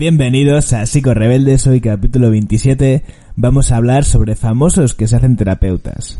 Bienvenidos a Psico Rebeldes, hoy capítulo 27. Vamos a hablar sobre famosos que se hacen terapeutas.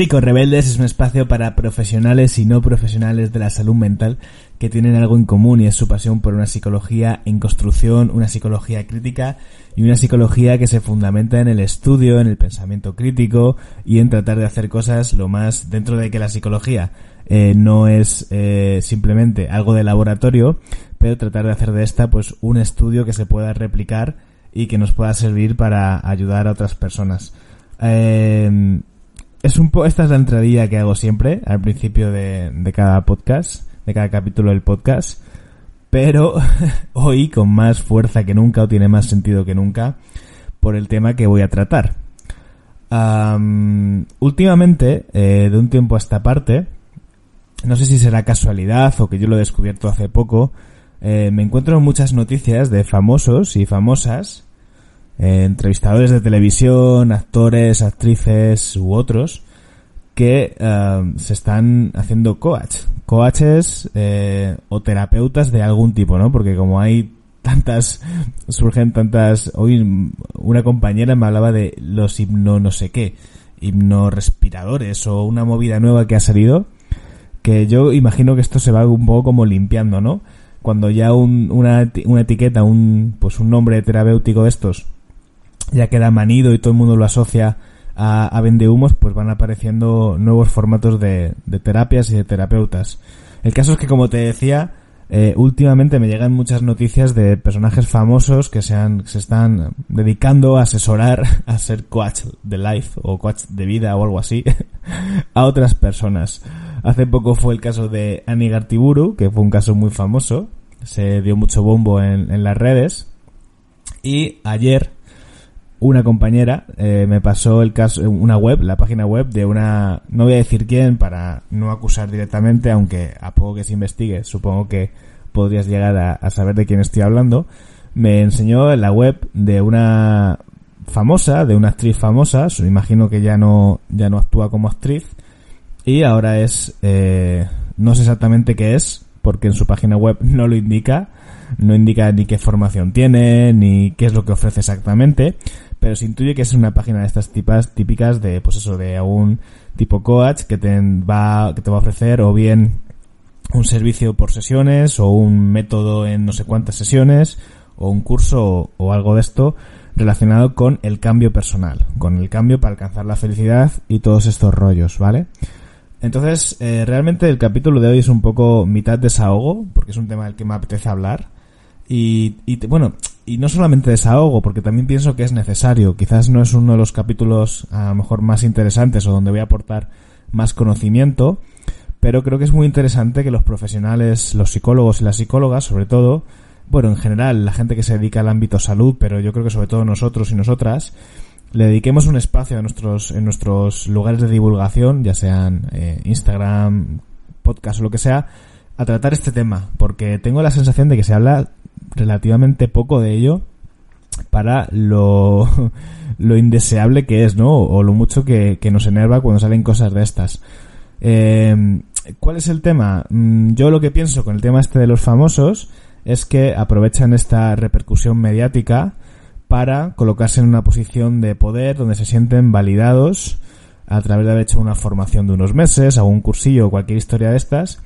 Psico Rebeldes es un espacio para profesionales y no profesionales de la salud mental que tienen algo en común y es su pasión por una psicología en construcción, una psicología crítica y una psicología que se fundamenta en el estudio, en el pensamiento crítico y en tratar de hacer cosas lo más dentro de que la psicología eh, no es eh, simplemente algo de laboratorio, pero tratar de hacer de esta pues un estudio que se pueda replicar y que nos pueda servir para ayudar a otras personas. Eh, es un po esta es la entradilla que hago siempre al principio de, de cada podcast, de cada capítulo del podcast, pero hoy con más fuerza que nunca o tiene más sentido que nunca por el tema que voy a tratar. últimamente, eh, de un tiempo a esta parte, no sé si será casualidad o que yo lo he descubierto hace poco, eh, me encuentro muchas noticias de famosos y famosas eh, entrevistadores de televisión, actores, actrices u otros que eh, se están haciendo coach, coaches eh, o terapeutas de algún tipo, ¿no? Porque como hay tantas, surgen tantas, hoy una compañera me hablaba de los himno no sé qué, himnorespiradores o una movida nueva que ha salido, que yo imagino que esto se va un poco como limpiando, ¿no? Cuando ya un, una, una etiqueta, un, pues un nombre terapéutico de estos ya queda manido y todo el mundo lo asocia a, a vendehumos, pues van apareciendo nuevos formatos de, de, terapias y de terapeutas. El caso es que, como te decía, eh, últimamente me llegan muchas noticias de personajes famosos que se, han, se están dedicando a asesorar, a ser coach de life o coach de vida o algo así, a otras personas. Hace poco fue el caso de Annie Gartiburu, que fue un caso muy famoso, se dio mucho bombo en, en las redes, y ayer una compañera eh, me pasó el caso, una web, la página web de una, no voy a decir quién para no acusar directamente, aunque a poco que se investigue, supongo que podrías llegar a, saber de quién estoy hablando, me enseñó la web de una famosa, de una actriz famosa, imagino que ya no, ya no actúa como actriz, y ahora es, eh, no sé exactamente qué es, porque en su página web no lo indica, no indica ni qué formación tiene, ni qué es lo que ofrece exactamente, pero se intuye que es una página de estas tipas típicas de, pues eso, de algún tipo coach que te va, que te va a ofrecer o bien un servicio por sesiones o un método en no sé cuántas sesiones o un curso o, o algo de esto relacionado con el cambio personal, con el cambio para alcanzar la felicidad y todos estos rollos, ¿vale? Entonces, eh, realmente el capítulo de hoy es un poco mitad desahogo, porque es un tema del que me apetece hablar. Y, y bueno, y no solamente desahogo, porque también pienso que es necesario. Quizás no es uno de los capítulos a lo mejor más interesantes o donde voy a aportar más conocimiento, pero creo que es muy interesante que los profesionales, los psicólogos y las psicólogas, sobre todo, bueno, en general, la gente que se dedica al ámbito salud, pero yo creo que sobre todo nosotros y nosotras, le dediquemos un espacio a nuestros, en nuestros lugares de divulgación, ya sean eh, Instagram, podcast o lo que sea, a tratar este tema, porque tengo la sensación de que se habla relativamente poco de ello para lo, lo indeseable que es, ¿no? O lo mucho que, nos enerva cuando salen cosas de estas. Eh, ¿Cuál es el tema? Mm, yo lo que pienso con el tema este de los famosos es que aprovechan esta repercusión mediática para colocarse en una posición de poder donde se sienten validados a través de haber hecho una formación de unos meses, algún cursillo o cualquier historia de estas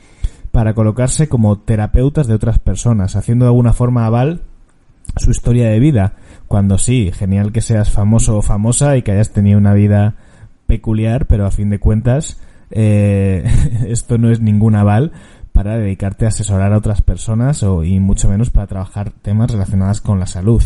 para colocarse como terapeutas de otras personas, haciendo de alguna forma aval su historia de vida. Cuando sí, genial que seas famoso o famosa y que hayas tenido una vida peculiar, pero a fin de cuentas eh, esto no es ningún aval para dedicarte a asesorar a otras personas o, y mucho menos para trabajar temas relacionados con la salud.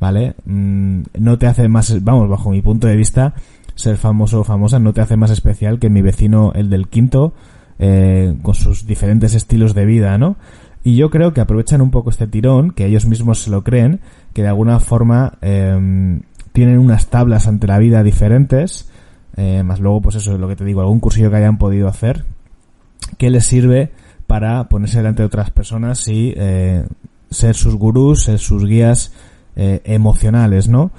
¿Vale? Mm, no te hace más, vamos, bajo mi punto de vista, ser famoso o famosa no te hace más especial que mi vecino, el del quinto, eh, con sus diferentes estilos de vida, ¿no? Y yo creo que aprovechan un poco este tirón, que ellos mismos se lo creen, que de alguna forma eh, tienen unas tablas ante la vida diferentes, eh, más luego, pues eso es lo que te digo, algún cursillo que hayan podido hacer, que les sirve para ponerse delante de otras personas y eh, ser sus gurús, ser sus guías eh, emocionales, ¿no?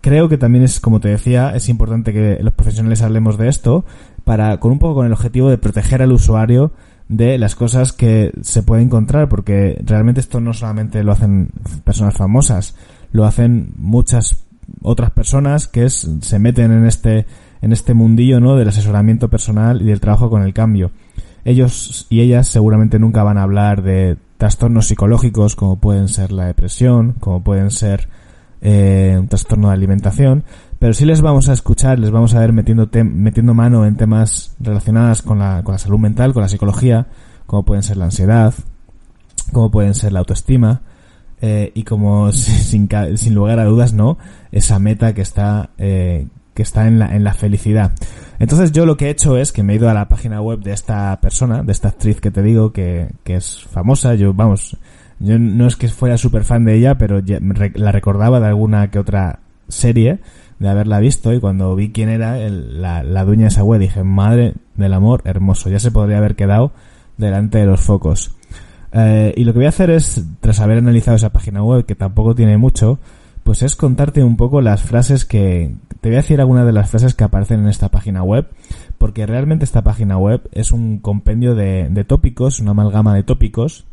Creo que también es, como te decía, es importante que los profesionales hablemos de esto para, con un poco con el objetivo de proteger al usuario de las cosas que se puede encontrar, porque realmente esto no solamente lo hacen personas famosas, lo hacen muchas otras personas que se meten en este, en este mundillo, ¿no? Del asesoramiento personal y del trabajo con el cambio. Ellos y ellas seguramente nunca van a hablar de trastornos psicológicos como pueden ser la depresión, como pueden ser eh, un trastorno de alimentación, pero sí les vamos a escuchar, les vamos a ver metiendo, metiendo mano en temas relacionados con la, con la salud mental, con la psicología, como pueden ser la ansiedad, como pueden ser la autoestima, eh, y como sin, sin lugar a dudas, ¿no? Esa meta que está, eh, que está en la, en la felicidad. Entonces yo lo que he hecho es que me he ido a la página web de esta persona, de esta actriz que te digo, que, que es famosa, yo, vamos, yo no es que fuera súper fan de ella, pero la recordaba de alguna que otra serie, de haberla visto, y cuando vi quién era la, la dueña de esa web, dije, madre del amor, hermoso, ya se podría haber quedado delante de los focos. Eh, y lo que voy a hacer es, tras haber analizado esa página web, que tampoco tiene mucho, pues es contarte un poco las frases que... Te voy a decir algunas de las frases que aparecen en esta página web, porque realmente esta página web es un compendio de, de tópicos, una amalgama de tópicos,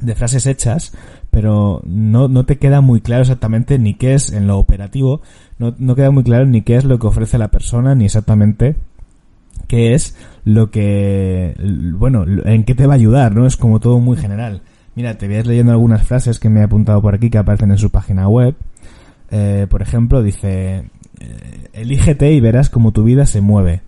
de frases hechas, pero no, no te queda muy claro exactamente ni qué es en lo operativo, no, no queda muy claro ni qué es lo que ofrece la persona, ni exactamente qué es lo que, bueno, en qué te va a ayudar, ¿no? Es como todo muy general. Mira, te voy leyendo algunas frases que me he apuntado por aquí que aparecen en su página web. Eh, por ejemplo, dice, eh, elígete y verás cómo tu vida se mueve.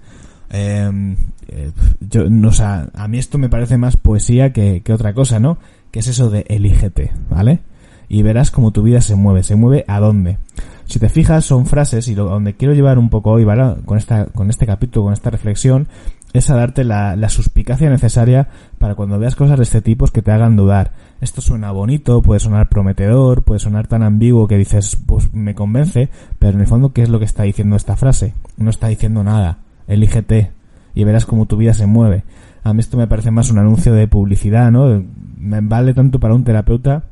Em, eh, yo, no, o sea, a mí esto me parece más poesía que, que otra cosa, ¿no? Que es eso de elígete, ¿vale? Y verás cómo tu vida se mueve. ¿Se mueve a dónde? Si te fijas, son frases y lo, donde quiero llevar un poco hoy, ¿vale? Con, esta, con este capítulo, con esta reflexión, es a darte la, suspicacia necesaria para cuando veas cosas de este tipo que te hagan dudar. Esto suena bonito, puede sonar prometedor, puede sonar tan ambiguo que dices, pues me convence, pero en el fondo, ¿qué es lo que está diciendo esta frase? No está diciendo nada. Elígete y verás cómo tu vida se mueve. A mí esto me parece más un anuncio de publicidad, ¿no? Me vale tanto para un terapeuta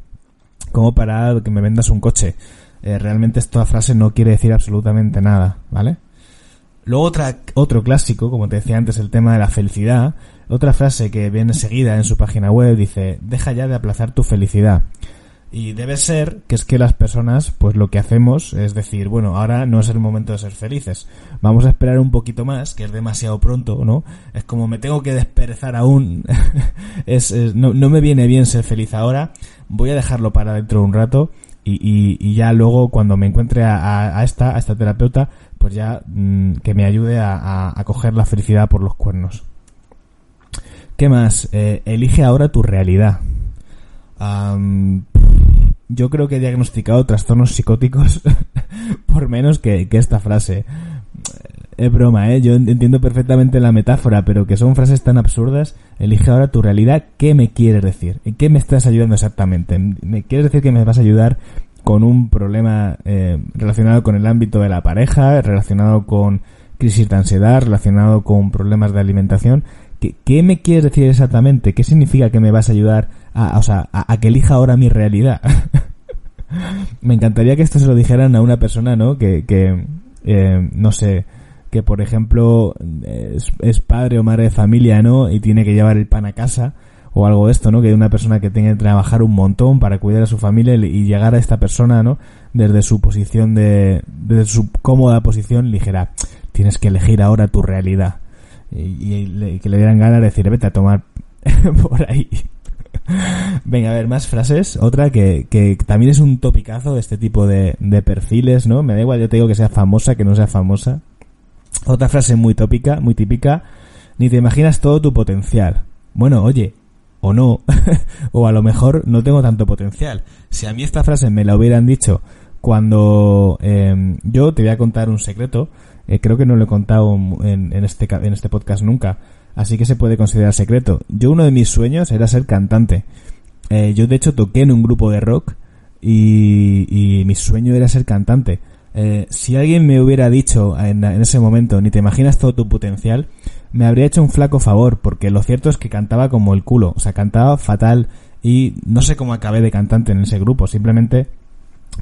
como para que me vendas un coche. Eh, realmente esta frase no quiere decir absolutamente nada, ¿vale? Luego otra, otro clásico, como te decía antes, el tema de la felicidad. Otra frase que viene seguida en su página web dice, deja ya de aplazar tu felicidad. Y debe ser que es que las personas, pues lo que hacemos es decir, bueno, ahora no es el momento de ser felices. Vamos a esperar un poquito más, que es demasiado pronto, ¿no? Es como me tengo que desperezar aún. es, no, no, me viene bien ser feliz ahora. Voy a dejarlo para dentro de un rato y, y, ya luego cuando me encuentre a, a, esta, a esta terapeuta, pues ya mm, que me ayude a, a, coger la felicidad por los cuernos. ¿Qué más? Eh, elige ahora tu realidad. Yo creo que he diagnosticado trastornos psicóticos por menos que, esta frase. Es broma, ¿eh? Yo entiendo perfectamente la metáfora, pero que son frases tan absurdas. Elige ahora tu realidad. ¿Qué me quieres decir? ¿En qué me estás ayudando exactamente? ¿Me quieres decir que me vas a ayudar con un problema eh, relacionado con el ámbito de la pareja, relacionado con crisis de ansiedad, relacionado con problemas de alimentación? ¿Qué, me quieres decir exactamente? ¿Qué significa que me vas a ayudar a, o sea, a, que elija ahora mi realidad? me encantaría que esto se lo dijeran a una persona, ¿no? Que, que eh, no sé, que por ejemplo es, padre o madre de familia, ¿no? Y tiene que llevar el pan a casa o algo de esto, ¿no? Que una persona que tiene que trabajar un montón para cuidar a su familia y llegar a esta persona, ¿no? Desde su posición de, desde su cómoda posición, ligera. Tienes que elegir ahora tu realidad. Y, que le dieran ganas de decir, vete a tomar por ahí. Venga, a ver, más frases. Otra que, que también es un topicazo de este tipo de, de perfiles, ¿no? Me da igual, yo te digo que sea famosa, que no sea famosa. Otra frase muy tópica, muy típica, ni te imaginas todo tu potencial. Bueno, oye, o no, o a lo mejor no tengo tanto potencial. Si a mí esta frase me la hubieran dicho cuando eh, yo te voy a contar un secreto, eh, creo que no lo he contado en, en, este, en este podcast nunca, así que se puede considerar secreto. Yo uno de mis sueños era ser cantante. Eh, yo de hecho toqué en un grupo de rock y, y mi sueño era ser cantante. Eh, si alguien me hubiera dicho en, ese momento, ni te imaginas todo tu potencial, me habría hecho un flaco favor, porque lo cierto es que cantaba como el culo, o sea, cantaba fatal y no sé cómo acabé de cantante en ese grupo, simplemente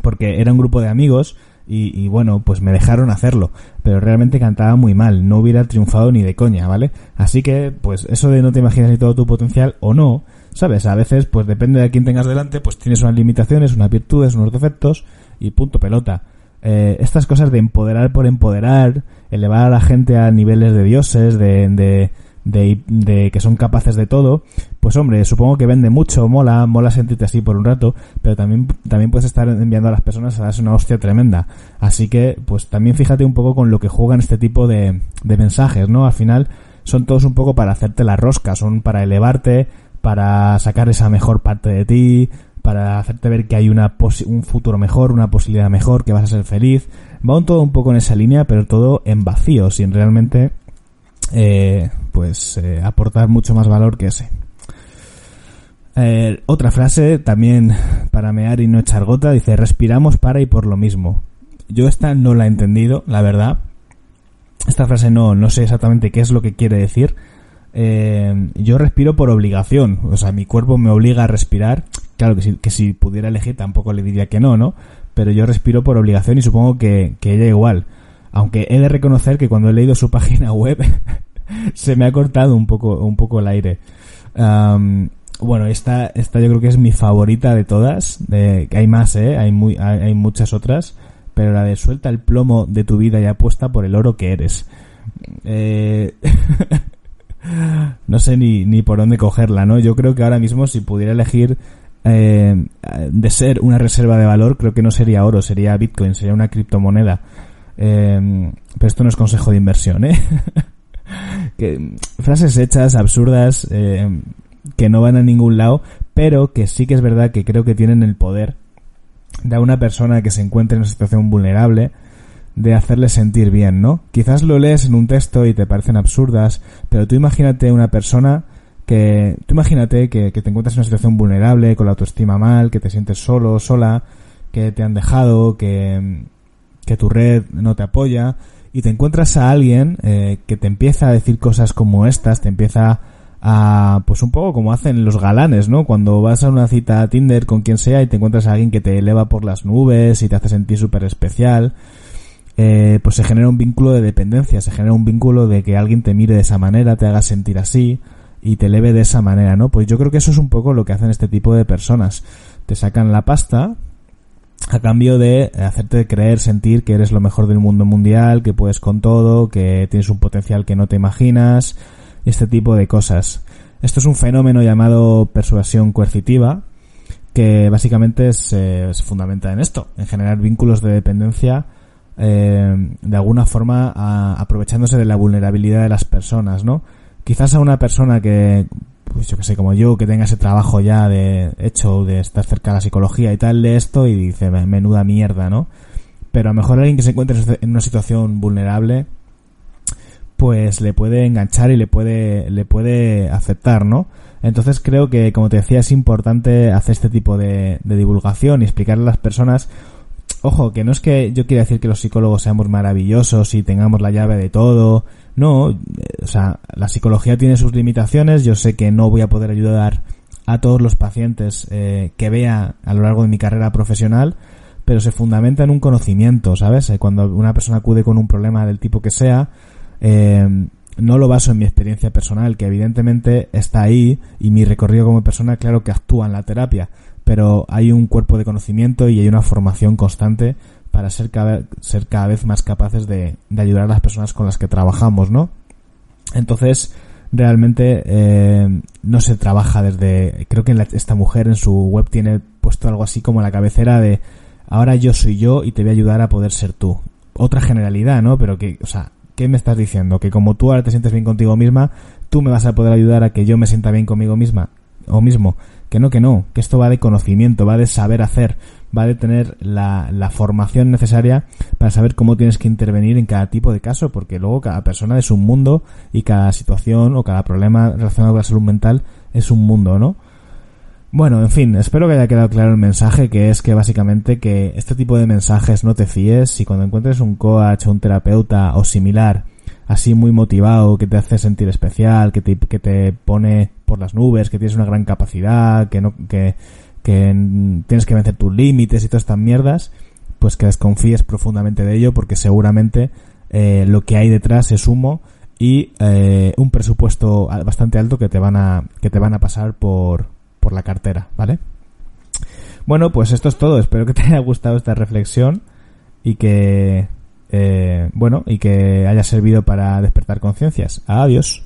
porque era un grupo de amigos y, bueno, pues me dejaron hacerlo, pero realmente cantaba muy mal, no hubiera triunfado ni de coña, ¿vale? Así que, pues eso de no te imaginas ni todo tu potencial o no, ¿sabes? A veces, pues depende de quién tengas delante, pues tienes unas limitaciones, unas virtudes, unos defectos y punto pelota. Eh, estas cosas de empoderar por empoderar, elevar a la gente a niveles de dioses, de, de, de, de, que son capaces de todo, pues hombre, supongo que vende mucho, mola, mola sentirte así por un rato, pero también, también puedes estar enviando a las personas a darse una hostia tremenda. Así que, pues también fíjate un poco con lo que juegan este tipo de, de mensajes, ¿no? Al final son todos un poco para hacerte la rosca, son para elevarte, para sacar esa mejor parte de ti, para hacerte ver que hay una un futuro mejor, una posibilidad mejor, que vas a ser feliz. Va un todo un poco en esa línea, pero todo en vacío, sin realmente eh, pues eh, aportar mucho más valor que ese. Eh, otra frase, también para mear y no echar gota, dice, respiramos para y por lo mismo. Yo esta no la he entendido, la verdad. Esta frase no, no sé exactamente qué es lo que quiere decir, yo respiro por obligación, o sea, mi cuerpo me obliga a respirar. Claro que si, que si pudiera elegir tampoco le diría que no, ¿no? Pero yo respiro por obligación y supongo que, que ella igual. Aunque he de reconocer que cuando he leído su página web se me ha cortado un poco, un poco el aire. bueno, esta, esta yo creo que es mi favorita de todas. Hay más, ¿eh? Hay, muy, hay, hay muchas otras. Pero la de suelta el plomo de tu vida y apuesta por el oro que eres. Eh... no sé ni, ni por dónde cogerla, ¿no? Yo creo que ahora mismo si pudiera elegir eh, de ser una reserva de valor, creo que no sería oro, sería Bitcoin, sería una criptomoneda. Eh, pero esto no es consejo de inversión, ¿eh? que, frases hechas, absurdas, eh, que no van a ningún lado, pero que sí que es verdad que creo que tienen el poder de a una persona que se encuentre en una situación vulnerable de hacerle sentir bien, ¿no? Quizás lo lees en un texto y te parecen absurdas, pero tú imagínate una persona que, tú imagínate que, que te encuentras en una situación vulnerable, con la autoestima mal, que te sientes solo, sola, que te han dejado, que, que tu red no te apoya, y te encuentras a alguien eh, que te empieza a decir cosas como estas, te empieza a, pues un poco como hacen los galanes, ¿no? Cuando vas a una cita a Tinder con quien sea y te encuentras a alguien que te eleva por las nubes y te hace sentir súper especial, eh, pues se genera un vínculo de dependencia, se genera un vínculo de que alguien te mire de esa manera, te haga sentir así y te eleve de esa manera, ¿no? Pues yo creo que eso es un poco lo que hacen este tipo de personas. Te sacan la pasta a cambio de hacerte creer, sentir que eres lo mejor del mundo mundial, que puedes con todo, que tienes un potencial que no te imaginas, este tipo de cosas. Esto es un fenómeno llamado persuasión coercitiva, que básicamente se fundamenta en esto, en generar vínculos de dependencia eh, de alguna forma aprovechándose de la vulnerabilidad de las personas, ¿no? Quizás a una persona que, pues yo que sé, como yo, que tenga ese trabajo ya de hecho, de estar cerca de la psicología y tal, de esto y dice, menuda mierda, ¿no? Pero a lo mejor alguien que se encuentre en una situación vulnerable, pues le puede enganchar y le puede, le puede aceptar, ¿no? Entonces creo que, como te decía, es importante hacer este tipo de, de divulgación y explicarle a las personas Ojo, que no es que yo quiera decir que los psicólogos seamos maravillosos y tengamos la llave de todo. No, eh, o sea, la psicología tiene sus limitaciones. Yo sé que no voy a poder ayudar a todos los pacientes eh, que vea a lo largo de mi carrera profesional, pero se fundamenta en un conocimiento, ¿sabes? Eh, cuando una persona acude con un problema del tipo que sea, no lo baso en mi experiencia personal, que evidentemente está ahí y mi recorrido como persona, claro que actúa en la terapia, pero hay un cuerpo de conocimiento y hay una formación constante para ser cada, ser cada vez más capaces de, de ayudar a las personas con las que trabajamos, ¿no? Entonces, realmente eh, no se trabaja desde... Creo que esta mujer en su web tiene puesto algo así como la cabecera de ahora yo soy yo y te voy a ayudar a poder ser tú. Otra generalidad, ¿no? Pero que, o sea, ¿qué me estás diciendo? Que como tú ahora te sientes bien contigo misma, tú me vas a poder ayudar a que yo me sienta bien conmigo misma o mismo. Que no, que no, que esto va de conocimiento, va de saber hacer, va de tener la, la formación necesaria para saber cómo tienes que intervenir en cada tipo de caso, porque luego cada persona es un mundo y cada situación o cada problema relacionado con la salud mental es un mundo, ¿no? Bueno, en fin, espero que haya quedado claro el mensaje, que es que básicamente que este tipo de mensajes no te fíes, si cuando encuentres un coach un terapeuta o similar así muy motivado, que te hace sentir especial, que te, que te pone por las nubes, que tienes una gran capacidad, que no, que, que tienes que vencer tus límites y todas estas mierdas, pues que desconfíes profundamente de ello porque seguramente eh, lo que hay detrás es humo y eh, un presupuesto bastante alto que te van a que te van a pasar por por la cartera, ¿vale? Bueno, pues esto es todo. Espero que te haya gustado esta reflexión y que eh, bueno y que haya servido para despertar conciencias. Adiós.